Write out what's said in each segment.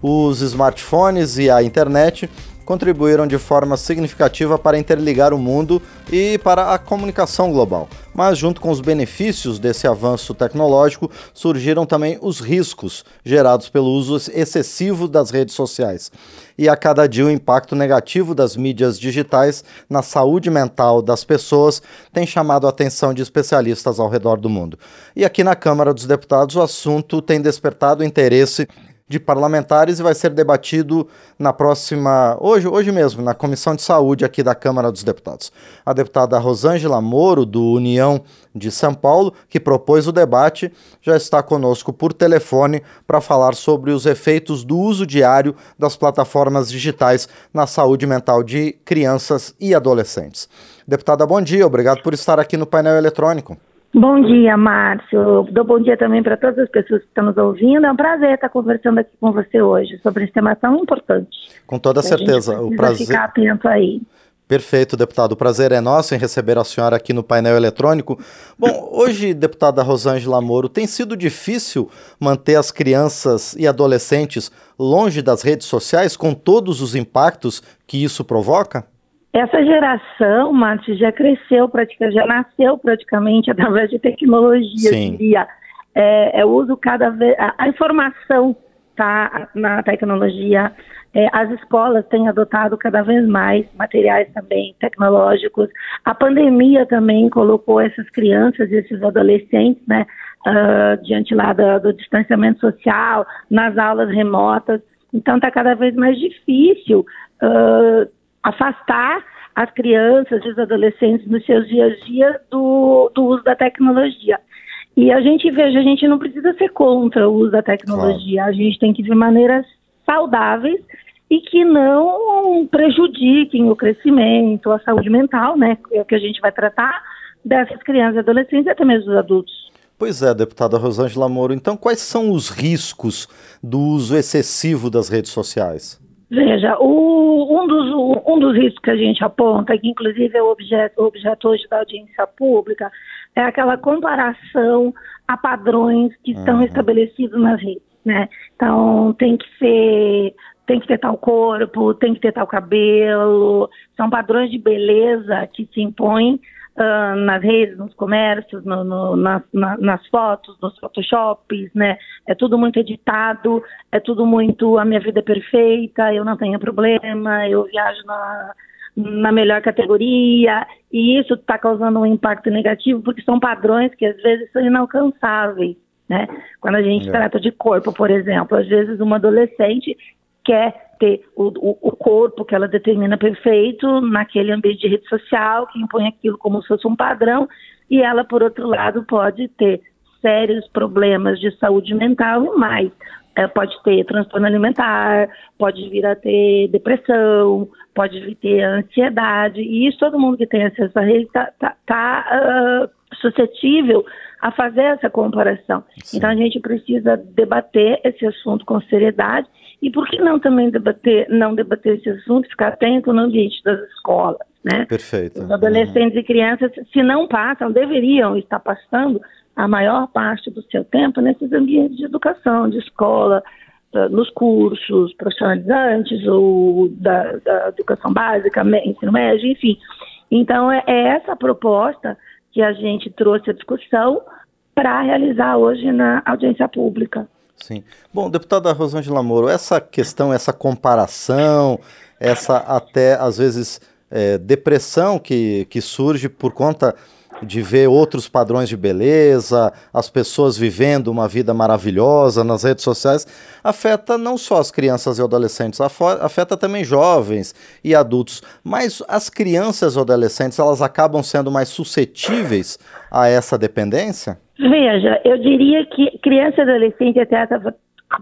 Os smartphones e a internet contribuíram de forma significativa para interligar o mundo e para a comunicação global. Mas, junto com os benefícios desse avanço tecnológico, surgiram também os riscos gerados pelo uso excessivo das redes sociais. E a cada dia o impacto negativo das mídias digitais na saúde mental das pessoas tem chamado a atenção de especialistas ao redor do mundo. E aqui na Câmara dos Deputados o assunto tem despertado interesse de parlamentares e vai ser debatido na próxima, hoje, hoje mesmo, na Comissão de Saúde aqui da Câmara dos Deputados. A deputada Rosângela Moro, do União de São Paulo, que propôs o debate, já está conosco por telefone para falar sobre os efeitos do uso diário das plataformas digitais na saúde mental de crianças e adolescentes. Deputada, bom dia, obrigado por estar aqui no painel eletrônico. Bom dia, Márcio. Dou bom dia também para todas as pessoas que estão nos ouvindo. É um prazer estar conversando aqui com você hoje sobre esse tema tão importante. Com toda certeza. o prazer. ficar atento aí. Perfeito, deputado. O prazer é nosso em receber a senhora aqui no painel eletrônico. Bom, hoje, deputada Rosângela Moro, tem sido difícil manter as crianças e adolescentes longe das redes sociais com todos os impactos que isso provoca? Essa geração, Márcio, já cresceu, praticamente, já nasceu praticamente através de tecnologia, Sim. eu diria. É, é uso cada vez. A, a informação está na tecnologia. É, as escolas têm adotado cada vez mais materiais também tecnológicos. A pandemia também colocou essas crianças, esses adolescentes, né, uh, diante lá do, do distanciamento social, nas aulas remotas. Então está cada vez mais difícil uh, afastar as crianças e os adolescentes nos seus dias a dia do, do uso da tecnologia. E a gente veja, a gente não precisa ser contra o uso da tecnologia, claro. a gente tem que de maneiras saudáveis e que não prejudiquem o crescimento, a saúde mental, né? É o que a gente vai tratar dessas crianças e adolescentes e até mesmo dos adultos. Pois é, deputada Rosângela Moro. Então, quais são os riscos do uso excessivo das redes sociais? Veja, o, um, dos, um dos riscos que a gente aponta, que inclusive é o objeto, objeto hoje da audiência pública, é aquela comparação a padrões que uhum. estão estabelecidos nas redes, né? Então, tem que ser, tem que ter tal corpo, tem que ter tal cabelo, são padrões de beleza que se impõem uh, nas redes, nos comércios, no, no, nas, na, nas fotos, nos photoshops, né? É tudo muito editado, é tudo muito a minha vida é perfeita, eu não tenho problema, eu viajo na, na melhor categoria, e isso está causando um impacto negativo, porque são padrões que às vezes são inalcançáveis. Né? Quando a gente é. trata de corpo, por exemplo, às vezes uma adolescente quer ter o, o, o, corpo que ela determina perfeito naquele ambiente de rede social, que impõe aquilo como se fosse um padrão, e ela, por outro lado, pode ter sérios problemas de saúde mental e mais. É, pode ter transtorno alimentar, pode vir a ter depressão, pode vir a ter ansiedade, e isso todo mundo que tem acesso à rede está tá, tá, uh, suscetível a fazer essa comparação. Sim. Então a gente precisa debater esse assunto com seriedade e por que não também debater, não debater esse assunto, ficar atento no ambiente das escolas, né? Perfeito. Os adolescentes uhum. e crianças, se não passam, deveriam estar passando a maior parte do seu tempo nesses ambientes de educação, de escola, nos cursos profissionalizantes ou da, da educação básica, ensino médio, enfim. Então, é, é essa a proposta que a gente trouxe à discussão para realizar hoje na audiência pública. Sim. Bom, deputada Rosângela Moro, essa questão, essa comparação, essa até às vezes é, depressão que, que surge por conta de ver outros padrões de beleza, as pessoas vivendo uma vida maravilhosa nas redes sociais, afeta não só as crianças e adolescentes, afeta também jovens e adultos. Mas as crianças e adolescentes, elas acabam sendo mais suscetíveis a essa dependência? Veja, eu diria que criança e adolescente, até estava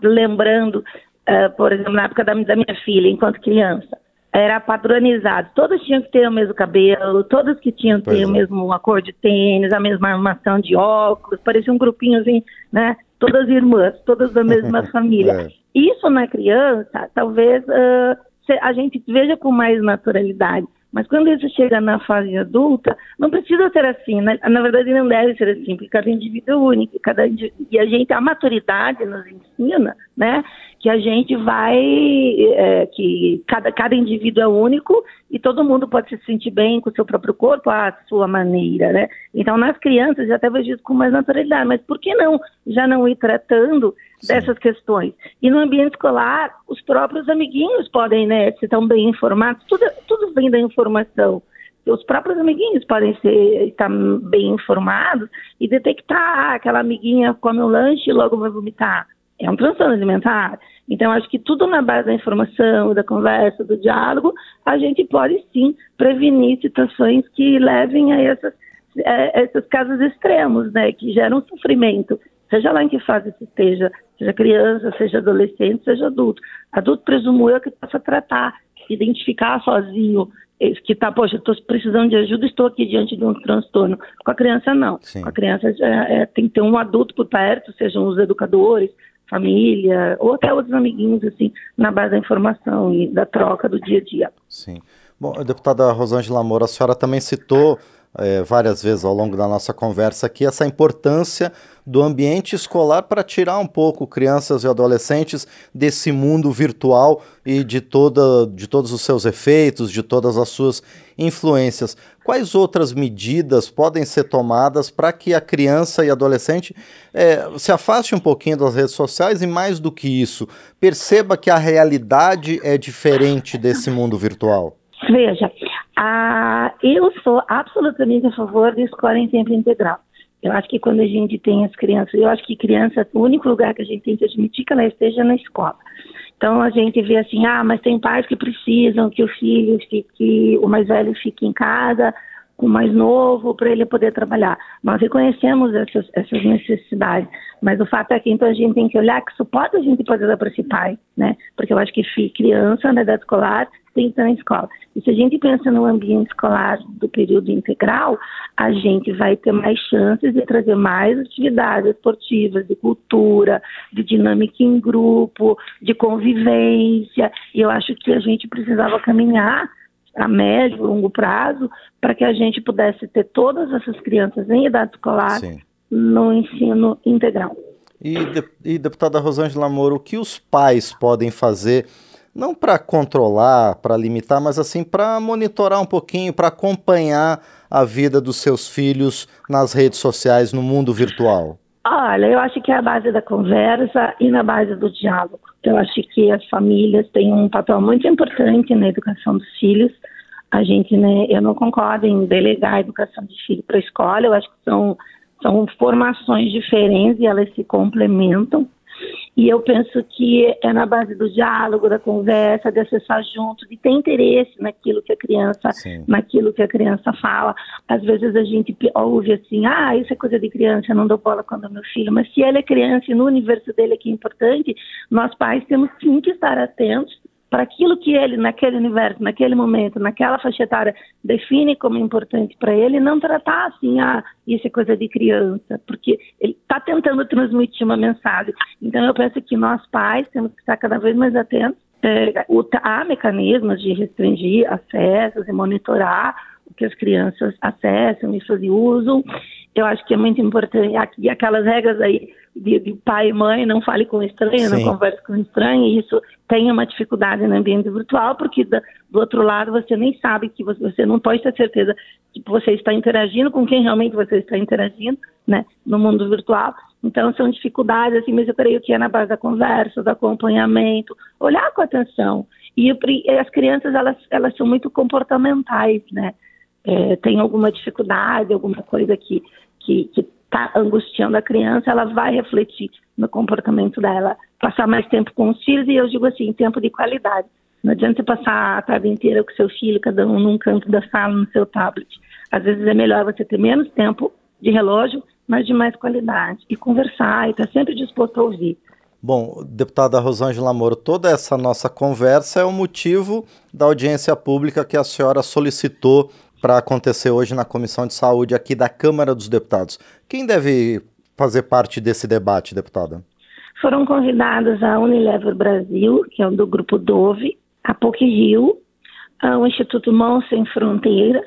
lembrando, uh, por exemplo, na época da, da, minha filha, enquanto criança, era padronizado. Todos tinham que ter o mesmo cabelo, todos que tinham que ter é. o mesmo a cor de tênis, a mesma armação de óculos, parecia um grupinho assim, né? Todas irmãs, todas da mesma família. É. Isso na criança, talvez uh, a gente veja com mais naturalidade Mas quando isso chega na fase adulta, não precisa ser assim, né? na verdade não deve ser assim, porque cada indivíduo é único, cada e a gente, a maturidade nos ensina, né, que a gente vai, é, que cada, cada indivíduo é único e todo mundo pode se sentir bem com o seu próprio corpo à sua maneira, né? Então, nas crianças, já até vejo isso com mais naturalidade, mas por que não já não ir tratando Sim. dessas questões? E no ambiente escolar, os próprios amiguinhos podem, né, se estão bem informados, tudo, tudo vem da informação os próprios amiguinhos podem ser, estar bem informados e detectar ah, aquela amiguinha come um lanche e logo vai vomitar. É um transtorno alimentar. Então, acho que tudo na base da informação, da conversa, do diálogo, a gente pode sim prevenir situações que levem a essas, a é, esses casos extremos, né, que geram sofrimento, seja lá em que fase se esteja, seja criança, seja adolescente, seja adulto. Adulto, presumo eu, que possa tratar, identificar sozinho, que está, poxa, estou precisando de ajuda, estou aqui diante de um transtorno. Com a criança, não. Sim. Com a criança, é, é, tem que ter um adulto por perto, sejam os educadores, família, ou até outros amiguinhos, assim, na base da informação e da troca do dia a dia. Sim. Bom, deputada Rosângela Moura, a senhora também citou é, várias vezes ao longo da nossa conversa aqui essa importância do ambiente escolar para tirar um pouco crianças e adolescentes desse mundo virtual e de, toda, de todos os seus efeitos, de todas as suas influências. Quais outras medidas podem ser tomadas para que a criança e adolescente é, se afaste um pouquinho das redes sociais e, mais do que isso, perceba que a realidade é diferente desse mundo virtual? Veja, a, eu sou absolutamente a favor de escola em tempo integral. Eu acho que quando a gente tem as crianças, eu acho que criança, o único lugar que a gente tem que admitir que ela esteja na escola. Então a gente vê assim, ah, mas tem pais que precisam que o filho fique, o mais velho fique em casa o mais novo para ele poder trabalhar. Nós reconhecemos essas, essas necessidades, mas o fato é que então a gente tem que olhar que suporte a gente pode dar para esse pai, né? Porque eu acho que criança na idade escolar tem que estar na escola. E se a gente pensa no ambiente escolar do período integral, a gente vai ter mais chances de trazer mais atividades esportivas, de cultura, de dinâmica em grupo, de convivência. E eu acho que a gente precisava caminhar a médio, longo prazo, para que a gente pudesse ter todas essas crianças em idade escolar Sim. No ensino integral. E, de, e deputada Rosângela Moro, o que os pais podem fazer, não para controlar, para limitar, mas assim para monitorar um pouquinho, para acompanhar a vida dos seus filhos nas redes sociais, no mundo virtual? Olha, eu acho que é a base da conversa e na base do diálogo. Eu acho que as famílias têm um papel muito importante na educação dos filhos. A gente, né, eu não concordo em delegar a educação de filho para a escola. Eu acho que são, são formações diferentes e elas se complementam. E eu penso que é na base do diálogo, da conversa, de acessar junto, de ter interesse naquilo que a criança, Sim. naquilo que a criança fala. Às vezes a gente ouve assim, ah, isso é coisa de criança, eu não dou bola quando é meu filho. Mas se ele é criança e no universo dele é que é importante, nós pais temos sim que estar atentos para aquilo que ele, naquele universo, naquele momento, naquela faixa etária, define como importante para ele, não tratar assim, ah, isso é coisa de criança, porque ele está tentando transmitir uma mensagem. Então, eu penso que nós pais temos que estar cada vez mais atentos. É, o, há mecanismos de restringir acessos e monitorar o que as crianças acessam e usam. Eu acho que é muito importante. E aquelas regras aí de, de, pai e mãe, não fale com estranho, Sim. não converse com estranho, e isso tem uma dificuldade no ambiente virtual, porque do, do outro lado você nem sabe que você, você, não pode ter certeza que você está interagindo com quem realmente você está interagindo, né, no mundo virtual. Então são dificuldades, assim, mas eu creio que é na base da conversa, do acompanhamento, olhar com atenção. E as crianças, elas, elas são muito comportamentais, né, é, tem alguma dificuldade, alguma coisa que, que, que está angustiando a criança, ela vai refletir no comportamento dela, passar mais tempo com os filhos, e eu digo assim, tempo de qualidade. Não adianta você passar a tarde inteira com seu filho, cada um num canto da sala, no seu tablet. Às vezes é melhor você ter menos tempo de relógio, mas de mais qualidade. E conversar, e estar tá sempre disposto a ouvir. Bom, deputada Rosângela Moro, toda essa nossa conversa é o motivo da audiência pública que a senhora solicitou para acontecer hoje na Comissão de Saúde aqui da Câmara dos Deputados. Quem deve fazer parte desse debate, deputada? Foram convidados a Unilever Brasil, que é do grupo Dove, a POC Rio, o Instituto Mãos Sem Fronteiras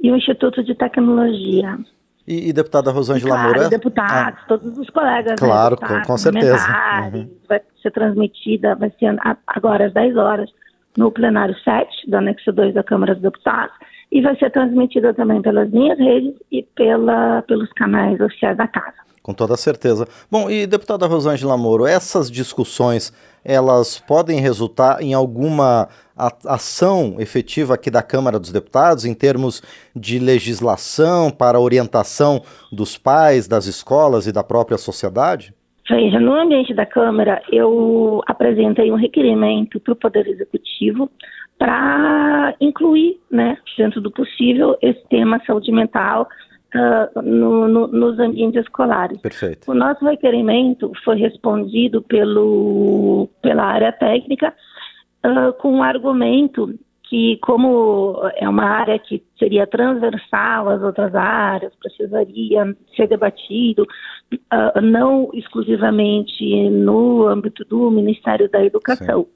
e o Instituto de Tecnologia. E, e deputada Rosângela claro, Moura? deputados, ah. todos os colegas. Né, claro, né, com, com certeza. Uhum. Vai ser transmitida, vai ser agora às 10 horas, no plenário 7 do anexo 2 da Câmara dos Deputados, e vai ser transmitida também pelas minhas redes e pela, pelos canais oficiais da Casa. Com toda certeza. Bom, e deputada Rosângela Moro, essas discussões, elas podem resultar em alguma ação efetiva aqui da Câmara dos Deputados em termos de legislação para orientação dos pais, das escolas e da própria sociedade? Veja, no ambiente da Câmara, eu apresentei um requerimento para o Poder Executivo para incluir, né, dentro do possível, esse tema saúde mental uh, no, no, nos ambientes escolares. Perfeito. O nosso requerimento foi respondido pelo, pela área técnica uh, com um argumento que, como é uma área que seria transversal às outras áreas, precisaria ser debatido, uh, não exclusivamente no âmbito do Ministério da Educação.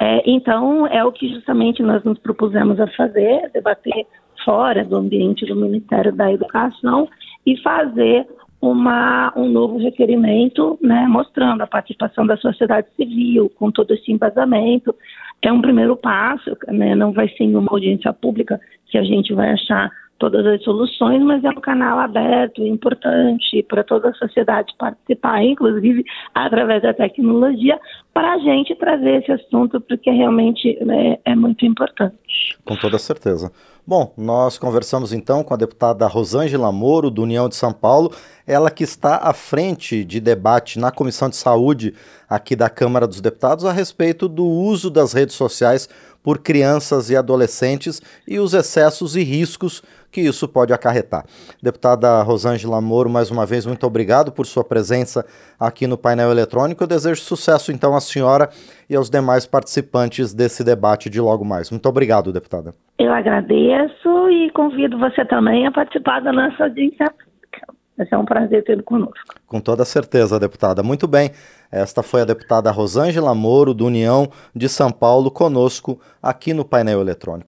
É, então, é o que justamente nós nos propusemos a fazer, debater fora do ambiente do Ministério da Educação e fazer uma, um novo requerimento, né, mostrando a participação da sociedade civil, com todo esse embasamento. É um primeiro passo, né, não vai ser em uma audiência pública que a gente vai achar todas as soluções, mas é um canal aberto, importante para toda a sociedade participar, inclusive através da tecnologia, para a gente trazer esse assunto, porque realmente né, é muito importante. Com toda certeza. Bom, nós conversamos então com a deputada Rosângela Moro, do União de São Paulo, ela que está à frente de debate na Comissão de Saúde aqui da Câmara dos Deputados a respeito do uso das redes sociais por crianças e adolescentes e os excessos e riscos que isso pode acarretar. Deputada Rosângela Moro, mais uma vez, muito obrigado por sua presença aqui no painel eletrônico. Eu desejo sucesso, então, à senhora e aos demais participantes desse debate de logo mais. Muito obrigado, deputada. Eu agradeço e convido você também a participar da nossa audiência Vai ser um prazer tê-lo conosco. Com toda certeza, deputada. Muito bem. Esta foi a deputada Rosângela Moro, do União de São Paulo, conosco aqui no painel eletrônico.